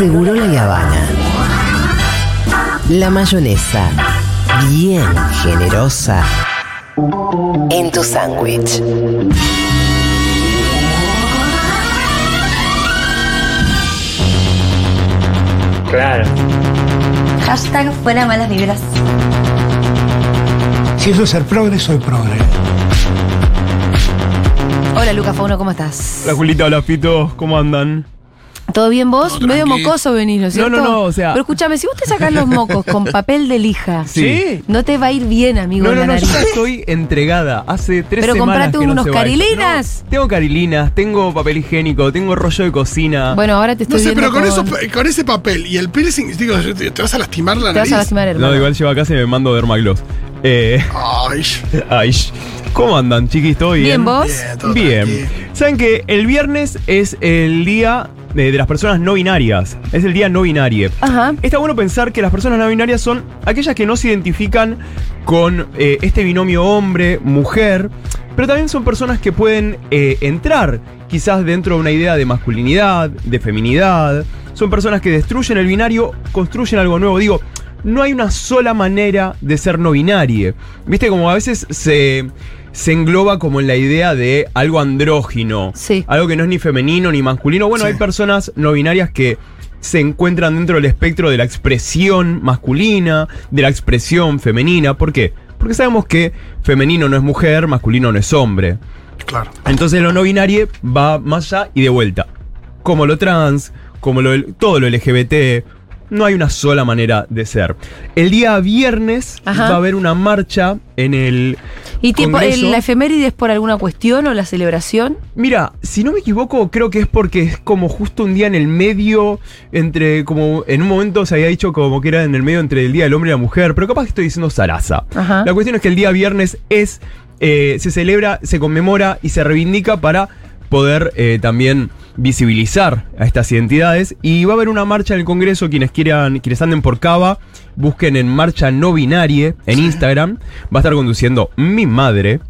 Seguro la Habana. La mayonesa, bien generosa, en tu sándwich. Claro. Hashtag fuera malas vibras. Si eso es ser progre, soy progre. Hola Luca Fauno, ¿cómo estás? Hola Julita, hola Pito, ¿cómo andan? ¿Todo bien vos? Todo Medio mocoso venís, ¿no es No, cierto? no, no, o sea- Pero escúchame, si vos te sacás los mocos con papel de lija, Sí. no te va a ir bien, amigo, No, en no, la no, yo nariz. ya estoy entregada. Hace tres Pero semanas comprate que no unos carilinas. No, tengo carilinas, tengo papel higiénico, tengo rollo de cocina. Bueno, ahora te No estoy sé, viendo pero con, con- eso, con ese papel y el piercing, digo, te te vas a lastimar la Te vas nariz. a lastimar, hermano. no, igual llevo a casa y me mando Dermagloss. Eh, Ay, ay, ¿cómo andan, chiquis? ¿Todo bien? Bien, vos. Bien, todo Bien. Saben que el viernes es el día de, de las personas no binarias. Es el día no binario. Ajá. Está bueno pensar que las personas no binarias son aquellas que no se identifican con eh, este binomio hombre-mujer, pero también son personas que pueden eh, entrar quizás dentro de una idea de masculinidad, de feminidad. Son personas que destruyen el binario, construyen algo nuevo. Digo, no hay una sola manera de ser no binario. Viste, como a veces se, se engloba como en la idea de algo andrógino. Sí. Algo que no es ni femenino ni masculino. Bueno, Sí. hay personas no binarias que se encuentran dentro del espectro de la expresión masculina, de la expresión femenina. ¿Por qué? Porque sabemos que femenino no es mujer, masculino no es hombre. Claro. Entonces lo no binario va más allá y de vuelta. Como lo trans, como lo, todo lo LGBT, no hay una sola manera de ser. El día viernes Ajá. va a haber una marcha en el ¿Y Congreso. el- la efeméride es por alguna cuestión o la celebración? Mira, si no me equivoco, creo que es porque es como justo un día en el medio, entre, como en un momento se había dicho como que era en el medio entre el Día del Hombre y la Mujer, pero capaz que estoy diciendo zaraza. Ajá. La cuestión es que el día viernes es, eh, se celebra, se conmemora y se reivindica para poder eh, también visibilizar a estas identidades. Y va a haber una marcha en el Congreso, quienes quieran, quienes anden por Cava, busquen en Marcha No Binarie en Instagram. Va a estar conduciendo mi madre.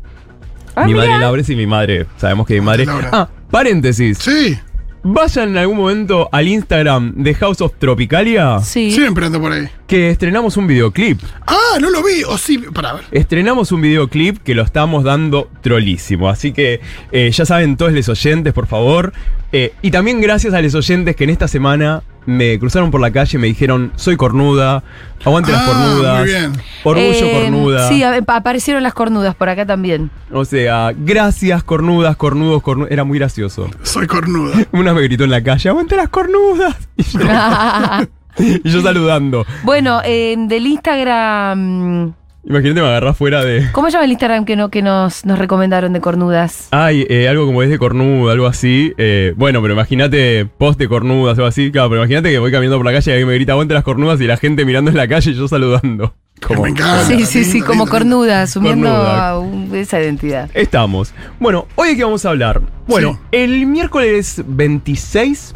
Ah, mi mira. madre Laura y mi madre. Sabemos que mi madre. Laura. Ah, paréntesis. Sí, Vayan en algún momento al Instagram de House of Tropicalia. Sí. siempre ando por ahí. Que estrenamos un videoclip. Ah, no lo vi. O sí, para ver. Estrenamos un videoclip que lo estamos dando trolísimo. Así que eh, ya saben todos los oyentes, por favor. Eh, y también gracias a los oyentes que en esta semana me cruzaron por la calle y me dijeron, soy cornuda, aguante las Ah, cornudas. muy bien. Orgullo Eh, cornuda. Sí, aparecieron las cornudas por acá también. O sea, gracias cornudas, cornudos, cornudas. Era muy gracioso. Soy cornuda. Una me gritó en la calle, aguante las cornudas. Y yo, y yo saludando. bueno, eh, del Instagram. Imagínate me agarrás fuera de... ¿Cómo se llama el Instagram que, no, que nos, nos recomendaron de cornudas? Ay, eh, algo como es de cornuda, algo así. Eh, bueno, pero imagínate post de cornudas o así. Claro, pero imagínate que voy caminando por la calle y alguien me grita aguante las cornudas y la gente mirando en la calle y yo saludando. Como, Me encanta. sí, sí, sí, como cornuda, asumiendo Cornuda. a un- esa identidad. Estamos. Bueno, hoy de qué vamos a hablar. Bueno, Sí. el miércoles 26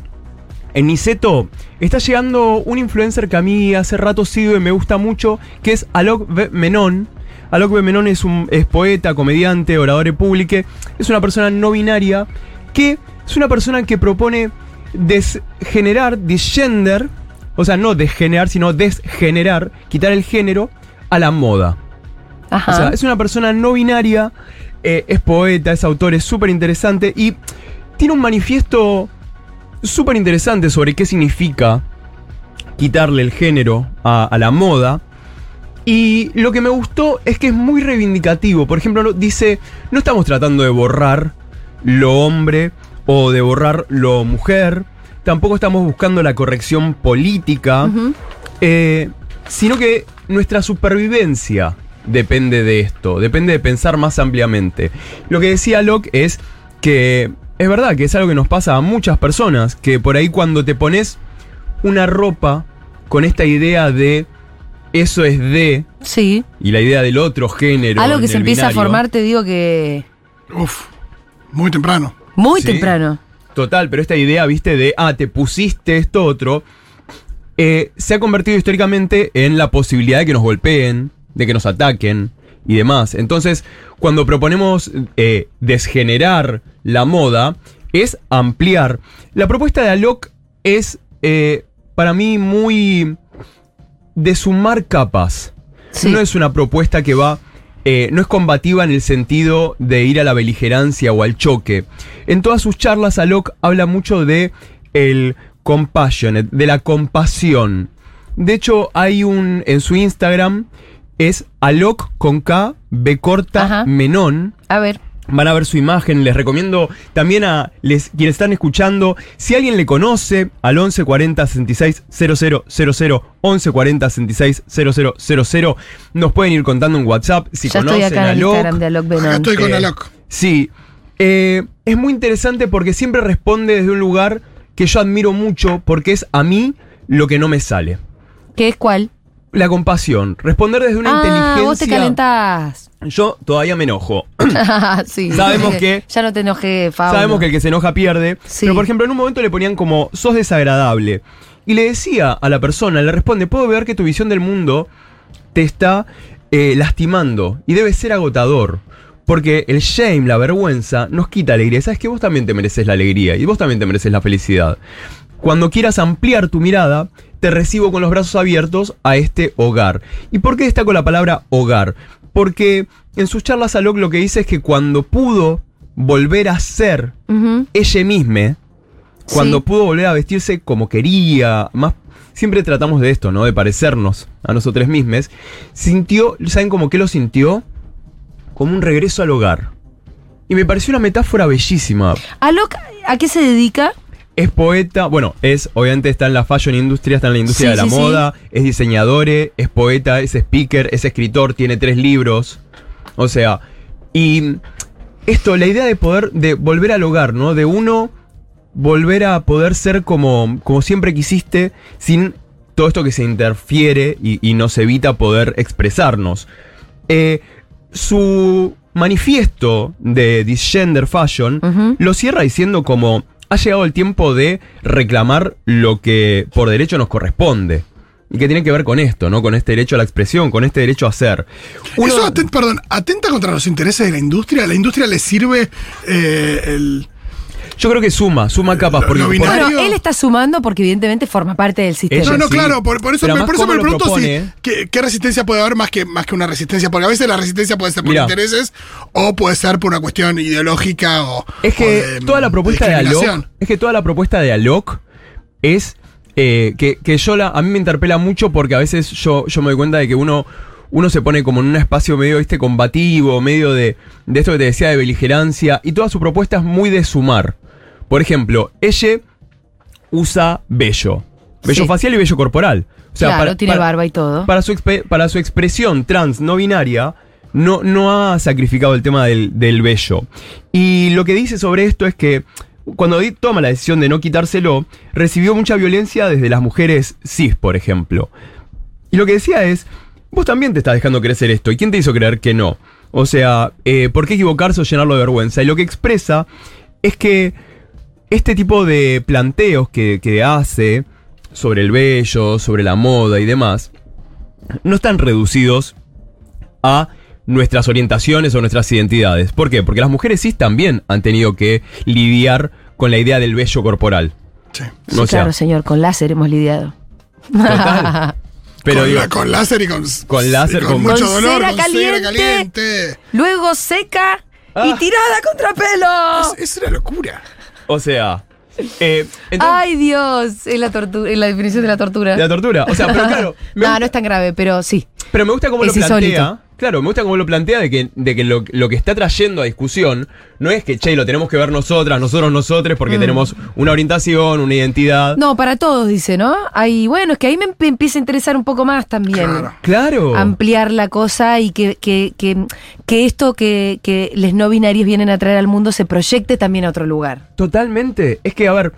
en Niceto está llegando un influencer que a mí hace rato sigo y me gusta mucho, que es Alok. Menon. Alok. Menon es, un, es poeta, comediante, orador público. Es una persona no binaria que es una persona que propone desgenerar, desgender, o sea, no desgenerar, sino desgenerar, quitar el género a la moda. Ajá. O sea, es una persona no binaria, eh, es poeta, es autor, es súper interesante y tiene un manifiesto súper interesante sobre qué significa quitarle el género a, a la moda. Y lo que me gustó es que es muy reivindicativo. Por ejemplo, dice, no estamos tratando de borrar lo hombre o de borrar lo mujer. Tampoco estamos buscando la corrección política. Eh, sino que nuestra supervivencia depende de esto, depende de pensar más ampliamente. Lo que decía Locke es que es verdad que es algo que nos pasa a muchas personas, que por ahí cuando te pones una ropa con esta idea de eso es de, Sí. y la idea del otro género. Algo que se empieza a formar, te digo que Uf, muy temprano. muy Sí. temprano. Total, pero esta idea, viste, de, ah, te pusiste esto otro, eh, se ha convertido históricamente en la posibilidad de que nos golpeen, de que nos ataquen y demás. Entonces, cuando proponemos eh, desgenerar la moda, es ampliar. La propuesta de Alok es eh, para mí muy de sumar capas. Sí. No es una propuesta que va, eh, no es combativa en el sentido de ir a la beligerancia o al choque. En todas sus charlas, Alok habla mucho de el compassionate, de la compasión. De hecho, hay un, en su Instagram, es Alok con K, B corta, Ajá. Menón. A ver. Van a ver su imagen. Les recomiendo también a les, quienes están escuchando, si alguien le conoce, al 1140 66 000, 1140 66 000, nos pueden ir contando en WhatsApp si ya conocen estoy acá a en. Instagram de Alok Acá Benon. estoy con Eh, Alok. Sí. Eh, es muy interesante porque siempre responde desde un lugar que yo admiro mucho porque es a mí lo que no me sale. ¿Qué es cuál? La compasión. Responder desde una ah, inteligencia. vos te calentás. Yo todavía me enojo. sí. Sabemos que- Ya no te enojé, Fauno. Sabemos que el que se enoja pierde. Sí. Pero por ejemplo, en un momento le ponían como, sos desagradable. Y le decía a la persona, le responde, puedo ver que tu visión del mundo te está eh, lastimando y debe ser agotador. Porque el shame, la vergüenza, nos quita alegría. Sabes que vos también te mereces la alegría y vos también te mereces la felicidad. Cuando quieras ampliar tu mirada, te recibo con los brazos abiertos a este hogar. ¿Y por qué destaco la palabra hogar? Porque en sus charlas Alok lo que dice es que cuando pudo volver a ser ella misma, cuando Sí. pudo volver a vestirse como quería, más siempre tratamos de esto, ¿no? De parecernos a nosotros mismos, sintió, ¿saben cómo que lo sintió? Como un regreso al hogar. Y me pareció una metáfora bellísima. Alok, ¿a qué se dedica? Es poeta, bueno, es, obviamente está en la fashion industria, está en la industria Sí, de la sí, sí. moda, es diseñador, es poeta, es speaker, es escritor, tiene tres libros. O sea, y esto, la idea de poder, de volver al hogar, ¿no? De uno volver a poder ser como, como siempre quisiste, sin todo esto que se interfiere y, y nos evita poder expresarnos. Eh, su manifiesto de Disgender Fashion lo cierra diciendo como ha llegado el tiempo de reclamar lo que por derecho nos corresponde. Y que tiene que ver con esto, ¿no? Con este derecho a la expresión, con este derecho a ser. Uno- Eso, aten- perdón, atenta contra los intereses de la industria. ¿A la industria le sirve eh, el. Yo creo que suma, suma capas. Lo- Porque, lo por- binario. Bueno, él está sumando porque evidentemente forma parte del sistema. Ella No, no, sí. claro, por, por eso, Pero me, además, por eso ¿cómo me lo pregunto si? ¿qué, qué resistencia puede haber más que, más que una resistencia. Porque a veces la resistencia puede ser por intereses o puede ser por una cuestión ideológica o. Es que o de, toda la propuesta de, Alok, discriminación. es que toda la propuesta de Alok es eh, que, que yo la, a mí me interpela mucho porque a veces yo, yo me doy cuenta de que uno, uno se pone como en un espacio medio ¿viste? combativo, medio de, de esto que te decía de beligerancia, y toda su propuesta es muy de sumar. Por ejemplo, ella usa vello. Vello Sí. facial y vello corporal. O sea, claro, para- tiene para- barba y todo. para su, para su expresión trans no binaria, no, no ha sacrificado el tema del, del vello. Y lo que dice sobre esto es que cuando toma la decisión de no quitárselo, recibió mucha violencia desde las mujeres cis, por ejemplo. Y lo que decía es, vos también te estás dejando crecer esto, ¿y quién te hizo creer que no? O sea, eh, ¿por qué equivocarse o llenarlo de vergüenza? Y lo que expresa es que este tipo de planteos que, que hace sobre el vello, sobre la moda y demás, no están reducidos a nuestras orientaciones o nuestras identidades. ¿Por qué? Porque las mujeres cis también han tenido que lidiar con la idea del vello corporal. Sí. Sí, o sea- claro, señor, con láser hemos lidiado. Total. Pero con, digo, la- con láser y con. Con láser, y con- mucho Con dolor. cera con cera caliente. caliente. Luego seca y Ah. tirada contra pelo. Es, es una locura. o sea, eh, entonces- Ay, Dios, es la, tortura, es la definición de la tortura. de la tortura. O sea, pero claro, no, gusta- no es tan grave, pero sí. Pero me gusta cómo Es lo plantea. insólito. Claro, me gusta cómo lo plantea de que, de que lo, lo que está trayendo a discusión no es que, che, lo tenemos que ver nosotras, nosotros, nosotros, porque tenemos una orientación, una identidad. Mm. No, para todos, dice, ¿no? Ay, bueno, es que ahí me empieza a interesar un poco más también. Claro. Claro. Ampliar la cosa y que, que, que, que esto que, que les no binarios vienen a traer al mundo se proyecte también a otro lugar. Totalmente. Es que, a ver,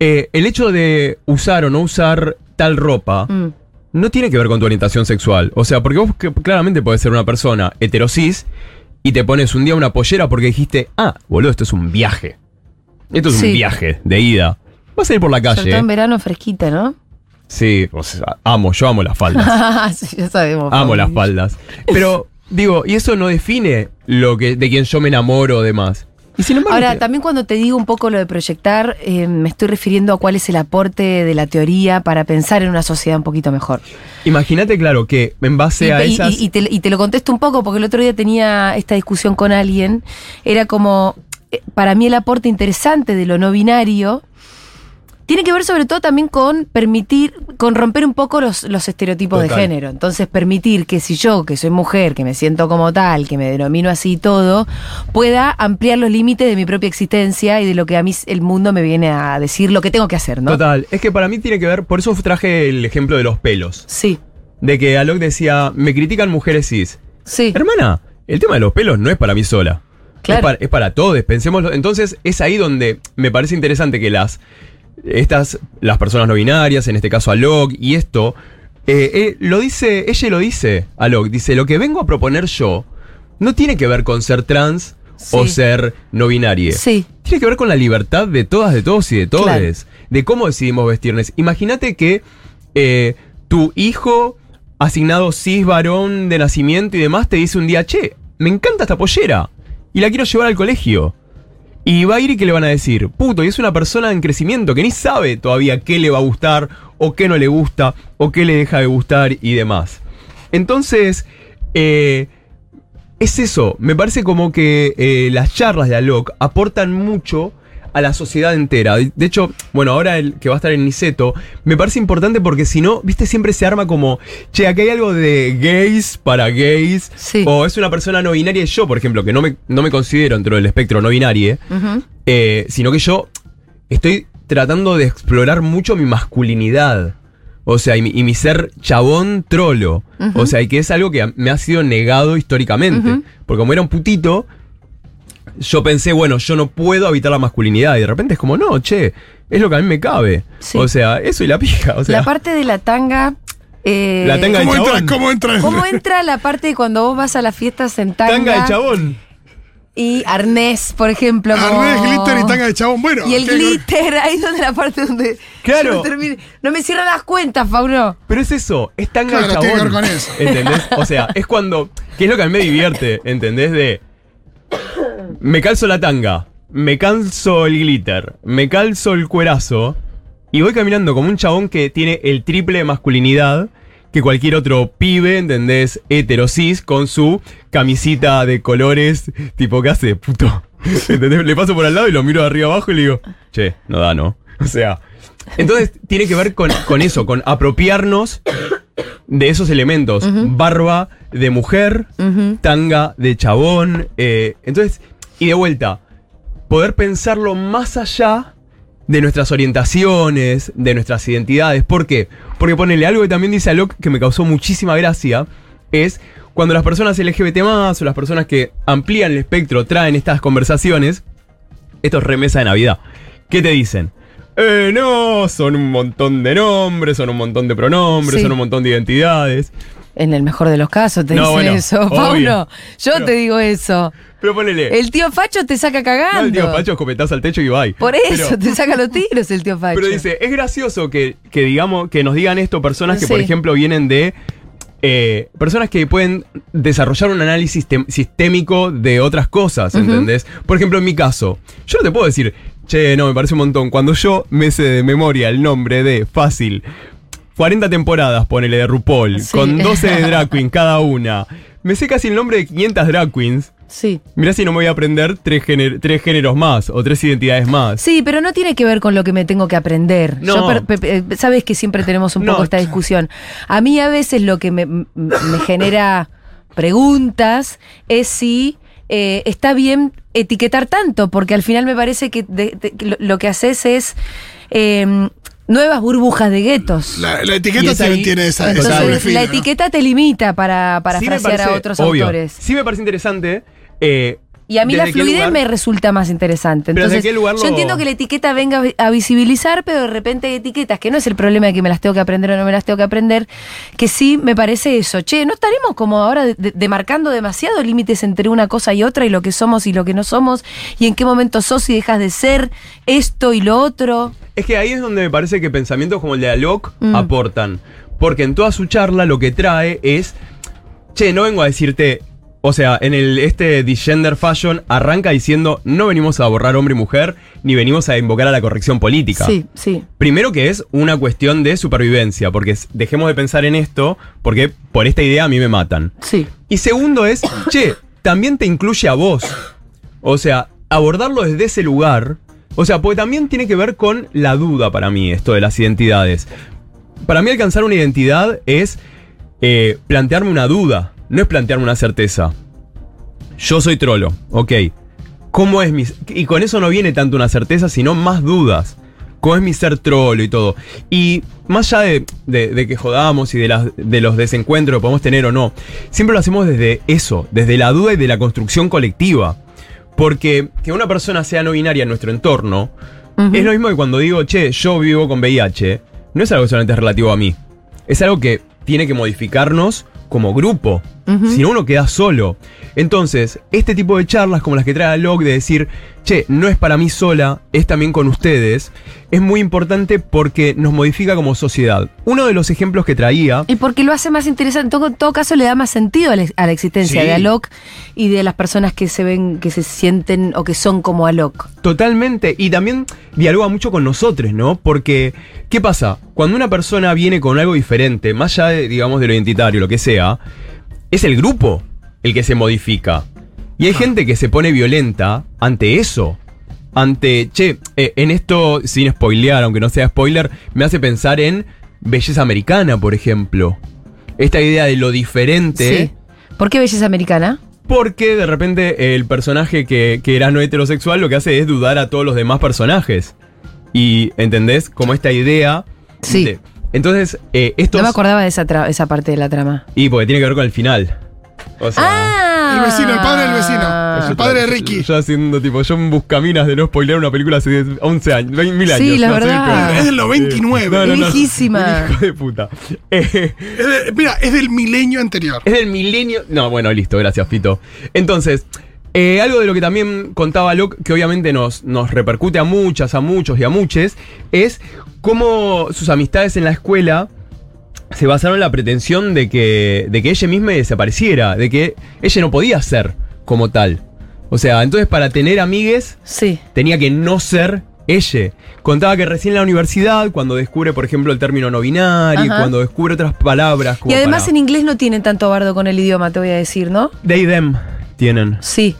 eh, el hecho de usar o no usar tal ropa Mm. No tiene que ver con tu orientación sexual. O sea, porque vos que- claramente podés ser una persona heterosis y te pones un día una pollera porque dijiste, ah, boludo, esto es un viaje. Esto es Sí. un viaje de ida. Vas a ir por la Sobre todo calle. en verano fresquita, ¿no? Sí, o sea, amo, yo amo las faldas. sí, ya sabemos. amo las faldas. Pero, digo, y eso no define lo que, de quien yo me enamoro o demás. Y sin embargo, Ahora, también cuando te digo un poco lo de proyectar, eh, me estoy refiriendo a cuál es el aporte de la teoría para pensar en una sociedad un poquito mejor. imagínate, claro, que en base Y, a y- esas. y- y te, y te lo contesto un poco porque el otro día tenía esta discusión con alguien. Era como, eh, para mí el aporte interesante de lo no binario tiene que ver sobre todo también con permitir, con romper un poco los, los estereotipos de género. Entonces permitir que si yo, que soy mujer, que me siento como tal, que me denomino así y todo, pueda ampliar los límites de mi propia existencia y de lo que a mí el mundo me viene a decir lo que tengo que hacer, ¿no? Total, es que para mí tiene que ver, por eso traje el ejemplo de los pelos. Sí, De que Alok decía, me critican mujeres cis. sí. Hermana, el tema de los pelos no es para mí sola. Claro. Es, para, es para todos, pensémoslo. Entonces es ahí donde me parece interesante que las, estas, las personas no binarias, en este caso Alok, y esto, eh, eh, lo dice, ella lo dice, Alok, dice, lo que vengo a proponer yo no tiene que ver con ser trans o ser no binaria. Sí. Tiene que ver con la libertad de todas, de todos y de todes. Claro. De cómo decidimos vestirnos. Imagínate que eh, tu hijo asignado cis varón de nacimiento y demás te dice un día, che, me encanta esta pollera y la quiero llevar al colegio. Y va a ir y que le van a decir, puto, y es una persona en crecimiento que ni sabe todavía qué le va a gustar, o qué no le gusta, o qué le deja de gustar y demás. Entonces, eh, es eso, me parece como que eh, las charlas de Alok aportan mucho a la sociedad entera. De hecho, bueno, ahora el que va a estar en Niceto, me parece importante porque si no, viste, siempre se arma como, che, aquí hay algo de gays para gays, Sí. o es una persona no binaria yo, por ejemplo, que no me, no me considero dentro del espectro no binario, eh, sino que yo estoy tratando de explorar mucho mi masculinidad. O sea, y mi, y mi ser chabón trolo. O sea, y que es algo que me ha sido negado históricamente. Porque como era un putito, yo pensé, bueno, yo no puedo habitar la masculinidad. Y de repente es como, no, che, es lo que a mí me cabe. Sí. O sea, eso y la pija. O sea, la parte de la tanga. eh, La tanga ¿Cómo del entra, chabón. ¿Cómo entra? ¿Cómo entra la parte de cuando vos vas a las fiestas en tanga? tanga de chabón. Y arnés, por ejemplo. como- Arnés, glitter y tanga de chabón. Bueno, Y el ¿qué- glitter, ahí donde la parte donde. Claro. No, me cierran las cuentas, Fauno. Pero es eso, es tanga Claro, de tiene que chabón. ver con eso. ¿Entendés? O sea, es cuando. ¿Qué es lo que a mí me divierte? ¿Entendés? De. Me calzo la tanga, me calzo el glitter, me calzo el cuerazo y voy caminando como un chabón que tiene el triple de masculinidad que cualquier otro pibe, ¿entendés? Heterosis con su camisita de colores, tipo, ¿qué hace? Puto. ¿Entendés? Le paso por al lado y lo miro de arriba abajo y le digo, che, no da, ¿no? O sea. Entonces tiene que ver con, con eso, con apropiarnos de esos elementos. Barba de mujer, tanga de chabón. eh, entonces, y de vuelta, poder pensarlo más allá de nuestras orientaciones, de nuestras identidades. ¿Por qué? Porque ponele algo que también dice Alok que me causó muchísima gracia, es cuando las personas LGBT más o las personas que amplían el espectro traen estas conversaciones, esto es remesa de Navidad. ¿Qué te dicen? Eh, no, son un montón de nombres, son un montón de pronombres, Sí. son un montón de identidades. En el mejor de los casos te No, dice bueno, eso. Pauno. Yo Pero- te digo eso. Pero ponele. El tío Facho te saca cagando. no, el tío Pacho escopetazo al techo y bye. Por eso, Pero- te saca los tiros el tío Facho. Pero dice, es gracioso que, que digamos, que nos digan esto personas que, Sí. por ejemplo, vienen de. eh, personas que pueden desarrollar un análisis sistémico de otras cosas, ¿entendés? Por ejemplo, en mi caso, yo no te puedo decir, che, no, me parece un montón. Cuando yo me sé de memoria el nombre de fácil, 40 temporadas, ponele de RuPaul, Sí. con 12 de drag queen cada una. Me sé casi el nombre de 500 drag queens. Sí. Mirá si no me voy a aprender tres, géner- tres géneros más o tres identidades más. Sí, pero no tiene que ver con lo que me tengo que aprender. No. Yo pe- sabes que siempre tenemos un No. poco esta discusión. A mí a veces lo que me, genera preguntas es si eh, está bien etiquetar tanto, porque al final me parece que, de- de- que lo, lo que haces es eh, nuevas burbujas de guetos. La, etiqueta ahí- tiene, esa, esa Entonces, la ¿no? etiqueta te limita para, para Sí frasear a otros obvio, autores. Sí me parece interesante. eh, Y a mí la ¿desde qué fluidez me resulta más interesante. Pero ¿desde Entonces, qué lugar yo lo- entiendo que la etiqueta venga a visibilizar, pero de repente hay etiquetas, que no es el problema de que me las tengo que aprender o no me las tengo que aprender, que sí me parece eso. Che, ¿no estaremos como ahora de- de- demarcando demasiado límites entre una cosa y otra y lo que somos y lo que no somos? ¿Y en qué momento sos y dejas de ser esto y lo otro? Es que ahí es donde me parece que pensamientos como el de Alok Mm. aportan. Porque en toda su charla lo que trae es, che, no vengo a decirte O sea, en el este Gender Fashion arranca diciendo no venimos a borrar hombre y mujer, ni venimos a invocar a la corrección política. Sí, sí. Primero que es una cuestión de supervivencia, porque dejemos de pensar en esto, porque por esta idea a mí me matan. Sí. Y segundo es, che, también te incluye a vos. O sea, abordarlo desde ese lugar. O sea, porque también tiene que ver con la duda para mí, esto de las identidades. Para mí alcanzar una identidad es eh, plantearme una duda, no es plantearme una certeza. Yo soy trolo, ok. ¿Cómo es mi... Y con eso no viene tanto una certeza, sino más dudas. ¿Cómo es mi ser trolo y todo? Y más allá de, de- de que jodamos y de, las, de los desencuentros que podemos tener o no, siempre lo hacemos desde eso, desde la duda y de la construcción colectiva. Porque que una persona sea no binaria en nuestro entorno es lo mismo que cuando digo, che, yo vivo con VIH, no es algo solamente relativo a mí. Es algo que tiene que modificarnos como grupo. Si no, uno queda solo. Entonces, este tipo de charlas como las que trae Locke de decir, che, no es para mí sola, es también con ustedes, es muy importante porque nos modifica como sociedad. Uno de los ejemplos que traía Y porque lo hace más interesante, en todo, en todo caso le da más sentido a la, a la existencia Sí. de Alok y de las personas que se ven, que se sienten o que son como Alok. Totalmente. Y también dialoga mucho con nosotros, ¿no? Porque, ¿qué pasa? Cuando una persona viene con algo diferente, más allá de, digamos, de lo identitario, lo que sea, es el grupo el que se modifica. Y hay gente que se pone violenta ante eso. Ante, che, eh, en esto, sin spoilear, aunque no sea spoiler, me hace pensar en belleza americana, por ejemplo. Esta idea de lo diferente. Sí. ¿Por qué belleza americana? Porque de repente el personaje que, que era no heterosexual lo que hace es dudar a todos los demás personajes. Y, ¿entendés? Como esta idea. Sí. de- entonces, eh, estos. No me acordaba de esa, tra- esa parte de la trama. Y porque tiene que ver con el final. O sea. Ah, El vecino, el padre del vecino. El padre de Ricky. Yo haciendo tipo, yo en buscaminas de no spoilear una película hace 11 años, 20 mil años. Sí, la no verdad. Es del 99. No, no, no. Viejísima. Hijo de puta. Eh, Es de- mira, es del milenio anterior. Es del milenio. No, bueno, listo, gracias, Fito. Entonces, eh, algo de lo que también contaba Locke, que obviamente nos, nos repercute a muchas, a muchos y a muches, es cómo sus amistades en la escuela se basaron en la pretensión de que, de que ella misma desapareciera, de que ella no podía ser como tal. O sea, entonces para tener amigues Sí. tenía que no ser ella. Contaba que recién en la universidad, cuando descubre, por ejemplo, el término no binario, Ajá. cuando descubre otras palabras como Y además para- en inglés no tienen tanto bardo con el idioma, te voy a decir, ¿no? They, them tienen. Sí.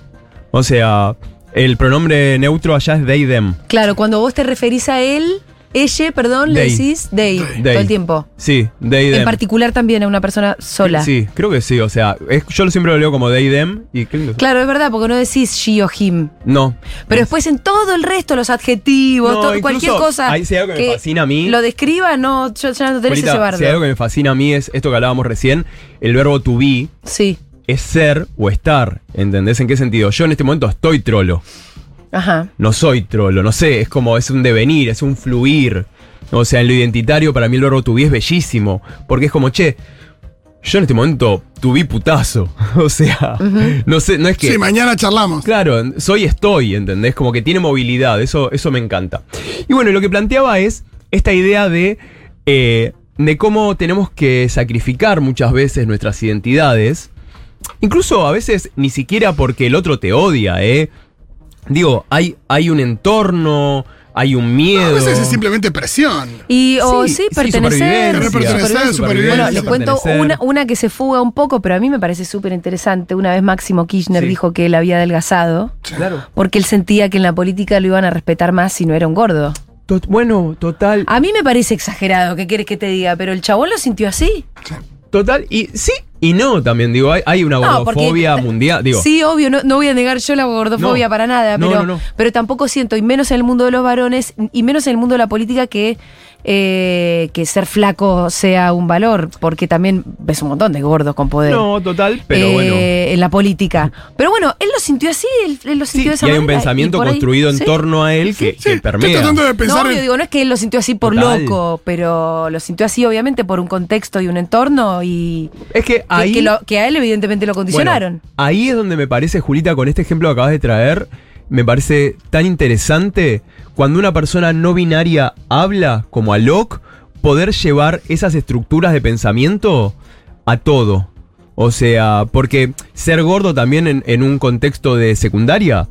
O sea, el pronombre neutro allá es they, them. Claro, cuando vos te referís a él, ella, perdón, le decís They. todo el tiempo. Sí, they, En them. particular también a una persona sola. Sí, creo que sí. O sea, es- yo lo siempre lo leo como they, them. Y Claro, es verdad, porque no decís she o him. No. Pero Es- después en todo el resto, los adjetivos, No, todo- incluso cualquier cosa ahí sí hay algo que me fascina a mí. lo describa, no, yo ya no tenés Juanita, ese bardo. si hay algo que me fascina a mí es esto que hablábamos recién, el verbo to be Sí, es ser o estar. ¿Entendés en qué sentido? Yo en este momento estoy trolo. Ajá. No soy trolo, no sé, es como, es un devenir, es un fluir. O sea, en lo identitario para mí el verbo to be es bellísimo, porque es como, che, yo en este momento tuve putazo. O sea, no sé, no es que... Sí, mañana charlamos. Claro, soy estoy, ¿entendés? Como que tiene movilidad, eso, eso me encanta. Y bueno, lo que planteaba es esta idea de, eh, de cómo tenemos que sacrificar muchas veces nuestras identidades, incluso a veces ni siquiera porque el otro te odia, ¿eh? Digo, hay, hay un entorno, hay un miedo. A veces es simplemente presión. Y o sí, Sí, sí, pertenecer. supervivencia. Pertenecer, supervivencia. Bueno, les cuento una, una que se fuga un poco, pero a mí me parece súper interesante. Una vez Máximo Kirchner Sí. dijo que él había adelgazado Claro. porque él sentía que en la política lo iban a respetar más si no era un gordo. Tot- bueno, total. A mí me parece exagerado, ¿qué quieres que te diga? Pero el chabón lo sintió así. Total, y sí y no también, digo, hay, hay una No, porque- gordofobia mundial, digo. Sí, obvio, no, no voy a negar yo la gordofobia No. para nada, pero, pero tampoco siento, y menos en el mundo de los varones, y menos en el mundo de la política, que, eh, que ser flaco sea un valor, porque también ves un montón de gordos con poder. No, total, pero eh, bueno. En la política. Pero bueno, él lo sintió así, él, él lo Sí, sintió de esa y hay un manera, pensamiento ahí- construido en sí. torno a él que, que Sí, estoy permea. tratando de No, pensar obvio, en- digo, no es que él lo sintió así por Total. loco, pero lo sintió así obviamente por un contexto y un entorno y Es que que, ahí. que lo- que a él evidentemente lo condicionaron. Bueno, ahí es donde me parece, Julita, con este ejemplo que acabas de traer, me parece tan interesante cuando una persona no binaria habla, como a Locke, poder llevar esas estructuras de pensamiento a todo. O sea, porque ser gordo también en, en un contexto de secundaria,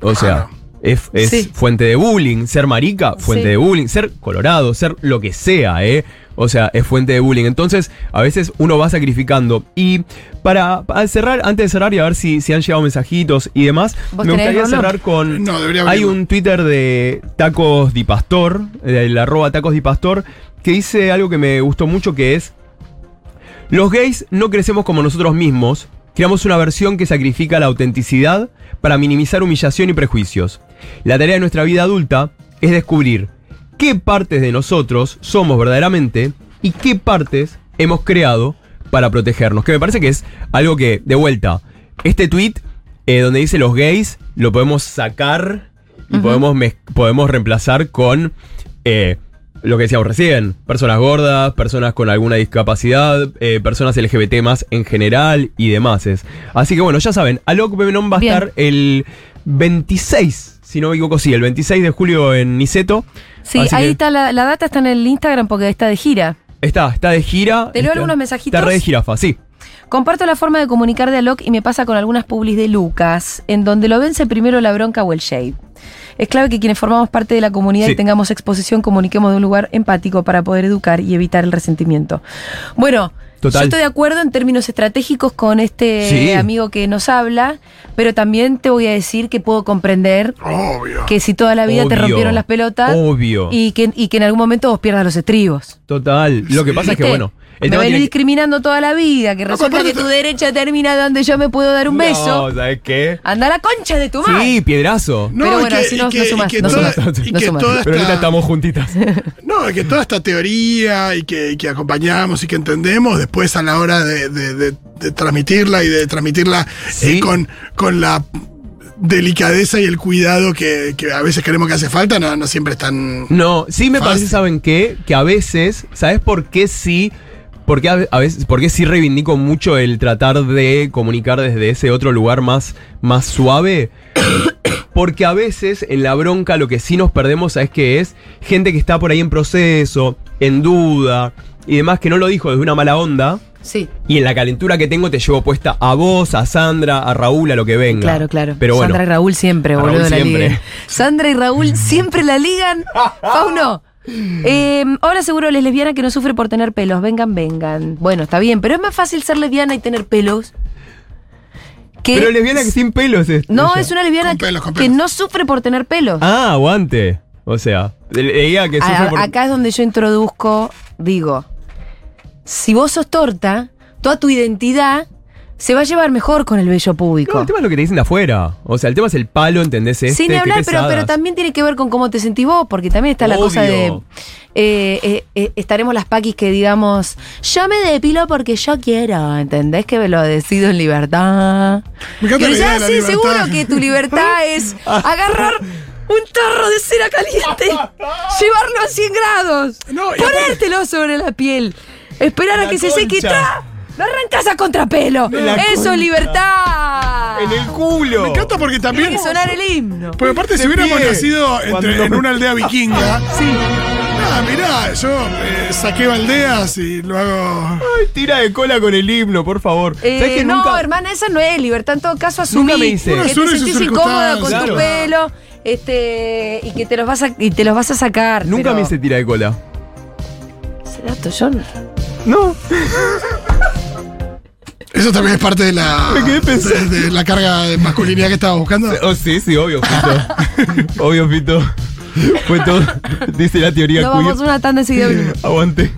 o sea, es, es Sí. fuente de bullying. Ser marica, fuente Sí. de bullying. Ser colorado, ser lo que sea, ¿eh? O sea, es fuente de bullying. Entonces, a veces uno va sacrificando. Y para, para cerrar, antes de cerrar y a ver si, si han llegado mensajitos y demás, ¿Vos me gustaría cerrar con. No, debería Hay un Twitter de Tacos Di Pastor, el arroba Tacos Di Pastor, que dice algo que me gustó mucho que es. Los gays no crecemos como nosotros mismos, creamos una versión que sacrifica la autenticidad para minimizar humillación y prejuicios. La tarea de nuestra vida adulta es descubrir qué partes de nosotros somos verdaderamente y qué partes hemos creado para protegernos. Que me parece que es algo que, de vuelta, este tweet eh, donde dice los gays, lo podemos sacar y podemos, podemos reemplazar con eh, lo que decíamos recién, personas gordas, personas con alguna discapacidad, eh, personas LGBT más en general y demás. Así que bueno, ya saben, Alok Bemenon va a estar el 26, si no me equivoco, sí, el 26 de julio en Niceto. Sí, Así ahí que está la, la data, está en el Instagram porque está de gira. Está, está de gira. ¿Te leo está- algunos mensajitos? Está re de jirafa, sí. Comparto la forma de comunicar de Alok y me pasa con algunas publis de Lucas, en donde lo vence primero la bronca o el shade. Es clave que quienes formamos parte de la comunidad Sí. y tengamos exposición comuniquemos de un lugar empático para poder educar y evitar el resentimiento. Bueno, Total. yo estoy de acuerdo en términos estratégicos con este Sí. amigo que nos habla, pero también te voy a decir que puedo comprender Obvio. que si toda la vida te rompieron las pelotas Obvio. y que, y que en algún momento vos pierdas los estribos. Total. Lo que pasa es que, bueno, el me venís que- discriminando toda la vida, que resulta que tu derecha termina donde yo me puedo dar un beso. No, ¿sabes qué? Anda a la concha de tu madre. Sí, piedrazo. No, Pero bueno, no- no Pero ahorita esta- estamos juntitas. No, que toda esta teoría y que, y que acompañamos y que entendemos después a la hora de, de- de- de transmitirla y de transmitirla Sí. eh, con, con la delicadeza y el cuidado que, que a veces creemos que hace falta, no, no siempre es tan... No, sí me Fácil. parece, ¿saben qué? Que a veces, ¿sabes por qué sí? Porque a, a veces, porque sí reivindico mucho el tratar de comunicar desde ese otro lugar más, más suave. Porque a veces en la bronca lo que sí nos perdemos, ¿sabes qué es? Gente que está por ahí en proceso, en duda y demás, que no lo dijo desde una mala onda. Sí, Y en la calentura que tengo te llevo puesta a vos, a Sandra, a Raúl, a lo que venga. claro, claro. Pero bueno. Sandra y Raúl siempre, boludo, Raúl la ligan. Sandra y Raúl siempre la ligan. Fauno. Eh, hola, seguro les lesbiana que no sufre por tener pelos. Vengan, vengan. Bueno, está bien, pero es más fácil ser lesbiana y tener pelos. Que Pero lesbiana que sin pelos es. No, ella. es una lesbiana Con pelos, con que no sufre por tener pelos. Ah, aguante. O sea, ella que sufre A- por... Acá es donde yo introduzco, digo, si vos sos torta, toda tu identidad se va a llevar mejor con el bello No, público. el tema es lo que te dicen de afuera. O sea, el tema es el palo, ¿entendés? Este, Sin qué hablar, pero, pero también tiene que ver con cómo te sentís vos, porque también está la cosa de. Eh, eh, eh, estaremos las paquis que digamos, yo me depilo porque yo quiero, ¿entendés? Que me lo decido en libertad. Me encanta idea ya, sí, libertad. seguro que tu libertad es agarrar un tarro de cera caliente, llevarlo a 100 grados, No, ponértelo sobre la piel, esperar a que se seque y ¡Lo arrancas a contrapelo! La ¡Eso es libertad! ¡En el culo! Me encanta porque Tiene también... que sonar el himno. Porque aparte, si hubiéramos pie. nacido entre- Cuando- en una aldea vikinga... sí. Nada, mirá, yo eh, saqué baldeas y lo hago... Ay, tira de cola con el himno, por favor. Eh, ¿Sabés que no, nunca- hermana, esa no es libertad. En todo caso, asumí Nunca me. Uno que te asume sus sentís incómoda con tu circunstancias. pelo este, y que te los vas a, y te los vas a sacar. Nunca pero- me hice tira de cola. Ese dato, yo no- No. Eso también es parte de la, de, de la carga de masculinidad que estaba buscando. Oh, sí, sí, obvio, Fito. obvio, Fito. Fue todo. Dice la teoría No queer. vamos una tanda. Aguante.